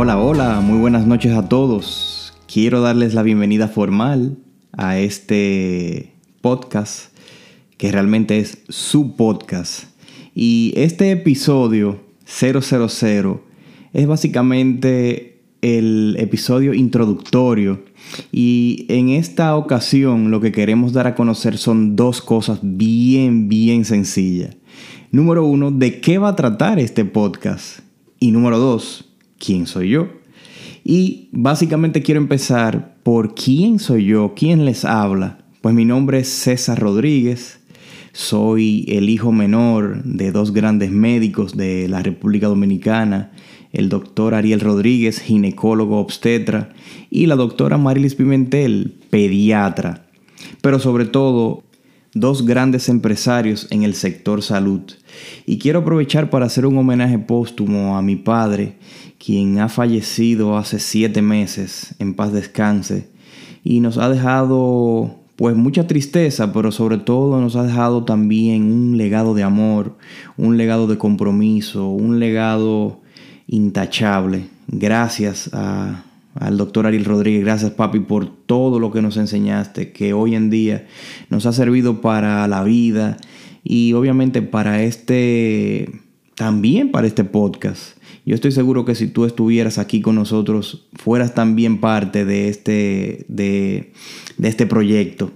Hola, hola, muy buenas noches a todos. Quiero darles la bienvenida formal a este podcast, que realmente es su podcast. Y este episodio 000 es básicamente el episodio introductorio. Y en esta ocasión lo que queremos dar a conocer son dos cosas bien, bien sencillas. Número uno, ¿de qué va a tratar este podcast? Y número dos, quién soy yo. Y básicamente quiero empezar por quién soy yo, quién les habla. Pues mi nombre es César Rodríguez, soy el hijo menor de dos grandes médicos de la República Dominicana, el doctor Ariel Rodríguez, ginecólogo obstetra, y la doctora Marilis Pimentel, pediatra. Pero sobre todo, dos grandes empresarios en el sector salud. Y quiero aprovechar para hacer un homenaje póstumo a mi padre, quien ha fallecido hace siete meses, en paz descanse, y nos ha dejado pues mucha tristeza, pero sobre todo nos ha dejado también un legado de amor, un legado de compromiso, un legado intachable. Gracias al doctor Ariel Rodríguez, gracias papi por todo lo que nos enseñaste, que hoy en día nos ha servido para la vida y obviamente para este, también para este podcast. Yo estoy seguro que si tú estuvieras aquí con nosotros, fueras también parte de este, de, este proyecto.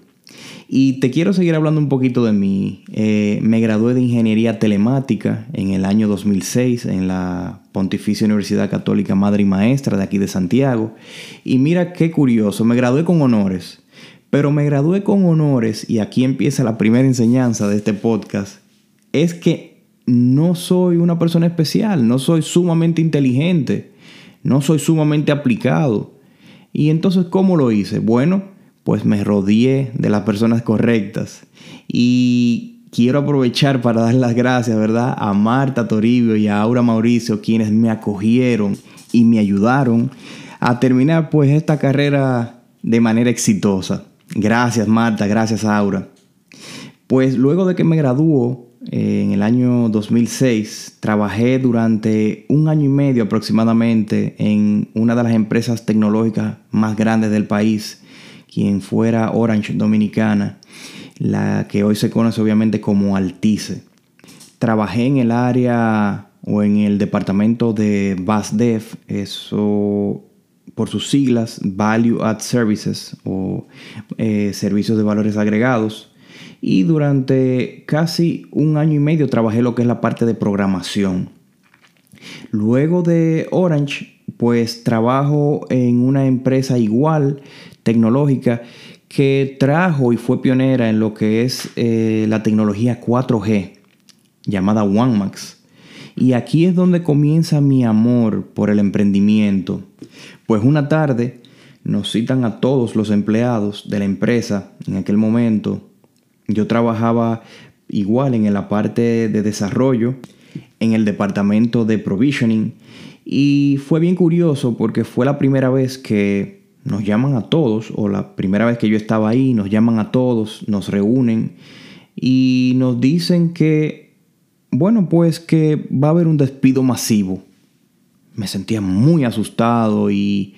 Y te quiero seguir hablando un poquito de mí. Eh, me gradué de Ingeniería Telemática en el año 2006 en la Pontificia Universidad Católica Madre y Maestra de aquí de Santiago. Y mira qué curioso, me gradué con honores. Pero me gradué con honores, y aquí empieza la primera enseñanza de este podcast, es que no soy una persona especial, no soy sumamente inteligente, no soy sumamente aplicado. Y entonces, ¿cómo lo hice? Bueno, pues me rodeé de las personas correctas. Y quiero aprovechar para dar las gracias, ¿verdad? A Marta Toribio y a Aura Mauricio, quienes me acogieron y me ayudaron a terminar pues esta carrera de manera exitosa. Gracias Marta, gracias Aura. Pues luego de que me graduó, en el año 2006 trabajé durante un año y medio aproximadamente en una de las empresas tecnológicas más grandes del país, quien fuera Orange Dominicana, la que hoy se conoce obviamente como Altice. Trabajé en el área o en el departamento de BASDEV, eso por sus siglas, Value Add Services o eh, servicios de valores agregados y durante casi un año y medio trabajé lo que es la parte de programación. Luego de Orange, pues trabajo en una empresa igual tecnológica que trajo y fue pionera en lo que es eh, la tecnología 4G, llamada OneMax. Y aquí es donde comienza mi amor por el emprendimiento. Pues una tarde nos citan a todos los empleados de la empresa en aquel momento yo trabajaba igual en la parte de desarrollo, en el departamento de provisioning y fue bien curioso porque fue la primera vez que nos llaman a todos, o la primera vez que yo estaba ahí, nos llaman a todos, nos reúnen y nos dicen que, bueno, pues que va a haber un despido masivo. Me sentía muy asustado y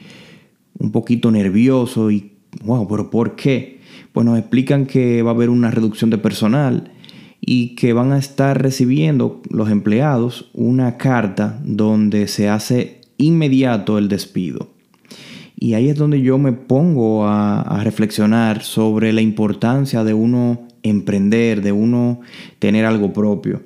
un poquito nervioso y, wow, pero ¿por qué? pues nos explican que va a haber una reducción de personal y que van a estar recibiendo los empleados una carta donde se hace inmediato el despido. Y ahí es donde yo me pongo a, reflexionar sobre la importancia de uno emprender, de uno tener algo propio.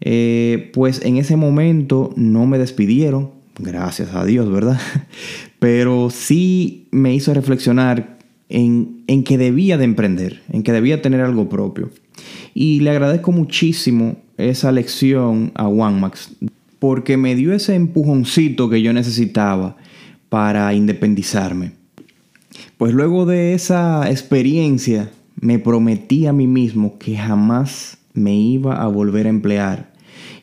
Eh, pues en ese momento no me despidieron, gracias a Dios, ¿verdad? Pero sí me hizo reflexionar en, que debía de emprender, en que debía tener algo propio. Y le agradezco muchísimo esa lección a OneMax, porque me dio ese empujoncito que yo necesitaba para independizarme. Pues luego de esa experiencia me prometí a mí mismo que jamás me iba a volver a emplear.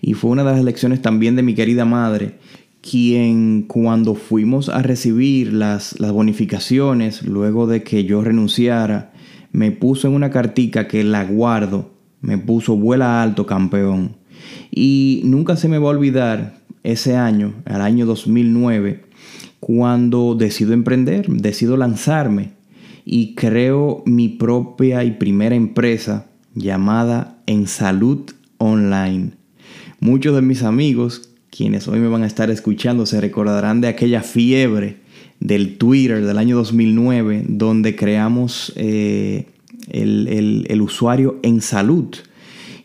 Y fue una de las lecciones también de mi querida madre, quien cuando fuimos a recibir las, bonificaciones, luego de que yo renunciara, me puso en una cartica que la guardo, me puso vuela alto campeón. Y nunca se me va a olvidar ese año, el año 2009, cuando decido emprender, decido lanzarme y creo mi propia y primera empresa llamada En Salud Online. Muchos de mis amigos, quienes hoy me van a estar escuchando, se recordarán de aquella fiebre del Twitter del año 2009, donde creamos eh, el, el usuario En Salud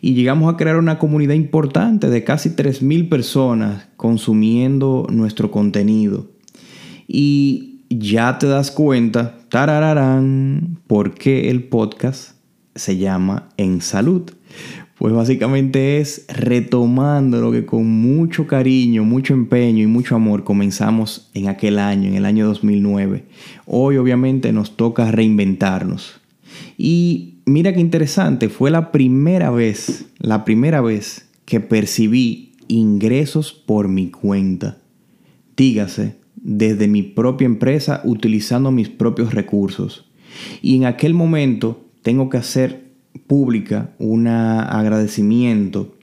y llegamos a crear una comunidad importante de casi 3.000 personas consumiendo nuestro contenido. Y ya te das cuenta, tarararán, por qué el podcast se llama En Salud. Pues básicamente es retomando lo que con mucho cariño, mucho empeño y mucho amor comenzamos en aquel año, en el año 2009. Hoy obviamente nos toca reinventarnos. Y mira qué interesante, fue la primera vez, la primera vez que percibí ingresos por mi cuenta. Dígase, desde mi propia empresa utilizando mis propios recursos. Y en aquel momento tengo que hacer pública un agradecimiento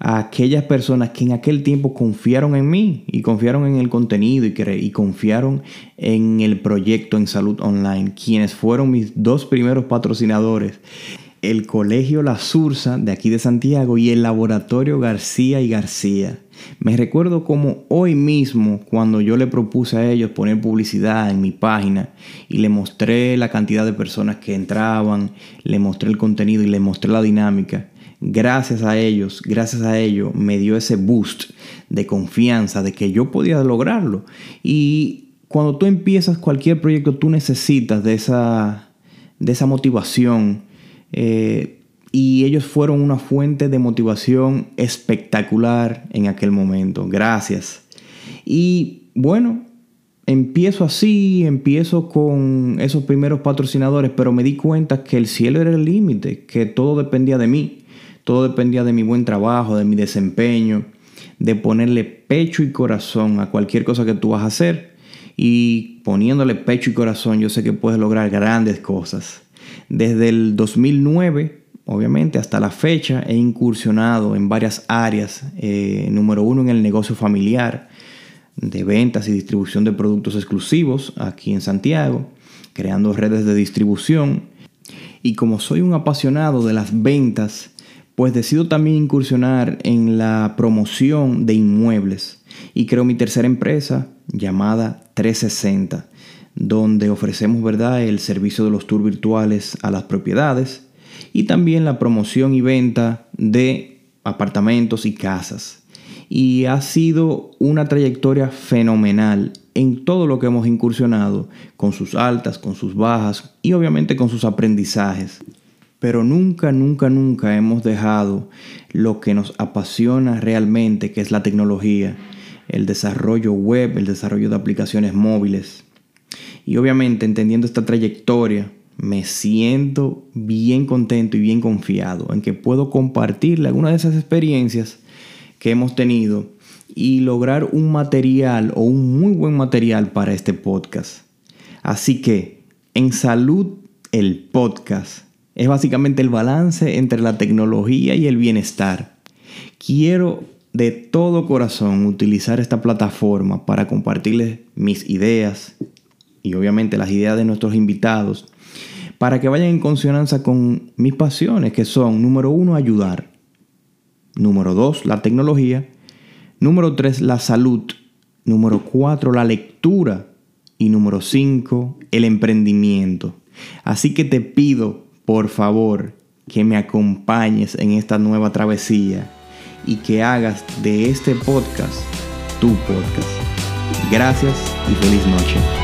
a aquellas personas que en aquel tiempo confiaron en mí y confiaron en el contenido y, y confiaron en el proyecto en salud online, quienes fueron mis dos primeros patrocinadores el Colegio La Sursa de aquí de Santiago y el Laboratorio García y García. Me recuerdo como hoy mismo, cuando yo le propuse a ellos poner publicidad en mi página y le mostré la cantidad de personas que entraban, le mostré el contenido y le mostré la dinámica, gracias a ellos, gracias a ellos, me dio ese boost de confianza de que yo podía lograrlo. Y cuando tú empiezas cualquier proyecto, tú necesitas de esa, de esa motivación eh, y ellos fueron una fuente de motivación espectacular en aquel momento. Gracias. Y bueno, empiezo así, empiezo con esos primeros patrocinadores, pero me di cuenta que el cielo era el límite, que todo dependía de mí, todo dependía de mi buen trabajo, de mi desempeño, de ponerle pecho y corazón a cualquier cosa que tú vas a hacer. Y poniéndole pecho y corazón, yo sé que puedes lograr grandes cosas. Desde el 2009, obviamente, hasta la fecha, he incursionado en varias áreas. Eh, número uno, en el negocio familiar de ventas y distribución de productos exclusivos aquí en Santiago, creando redes de distribución. Y como soy un apasionado de las ventas, pues decido también incursionar en la promoción de inmuebles y creo mi tercera empresa llamada 360 donde ofrecemos ¿verdad? el servicio de los tours virtuales a las propiedades y también la promoción y venta de apartamentos y casas. Y ha sido una trayectoria fenomenal en todo lo que hemos incursionado, con sus altas, con sus bajas y obviamente con sus aprendizajes. Pero nunca, nunca, nunca hemos dejado lo que nos apasiona realmente, que es la tecnología, el desarrollo web, el desarrollo de aplicaciones móviles. Y obviamente entendiendo esta trayectoria, me siento bien contento y bien confiado en que puedo compartirle algunas de esas experiencias que hemos tenido y lograr un material o un muy buen material para este podcast. Así que en salud el podcast es básicamente el balance entre la tecnología y el bienestar. Quiero de todo corazón utilizar esta plataforma para compartirles mis ideas, y obviamente las ideas de nuestros invitados para que vayan en consonancia con mis pasiones, que son, número uno, ayudar. Número dos, la tecnología. Número tres, la salud. Número cuatro, la lectura. Y número cinco, el emprendimiento. Así que te pido, por favor, que me acompañes en esta nueva travesía y que hagas de este podcast tu podcast. Gracias y feliz noche.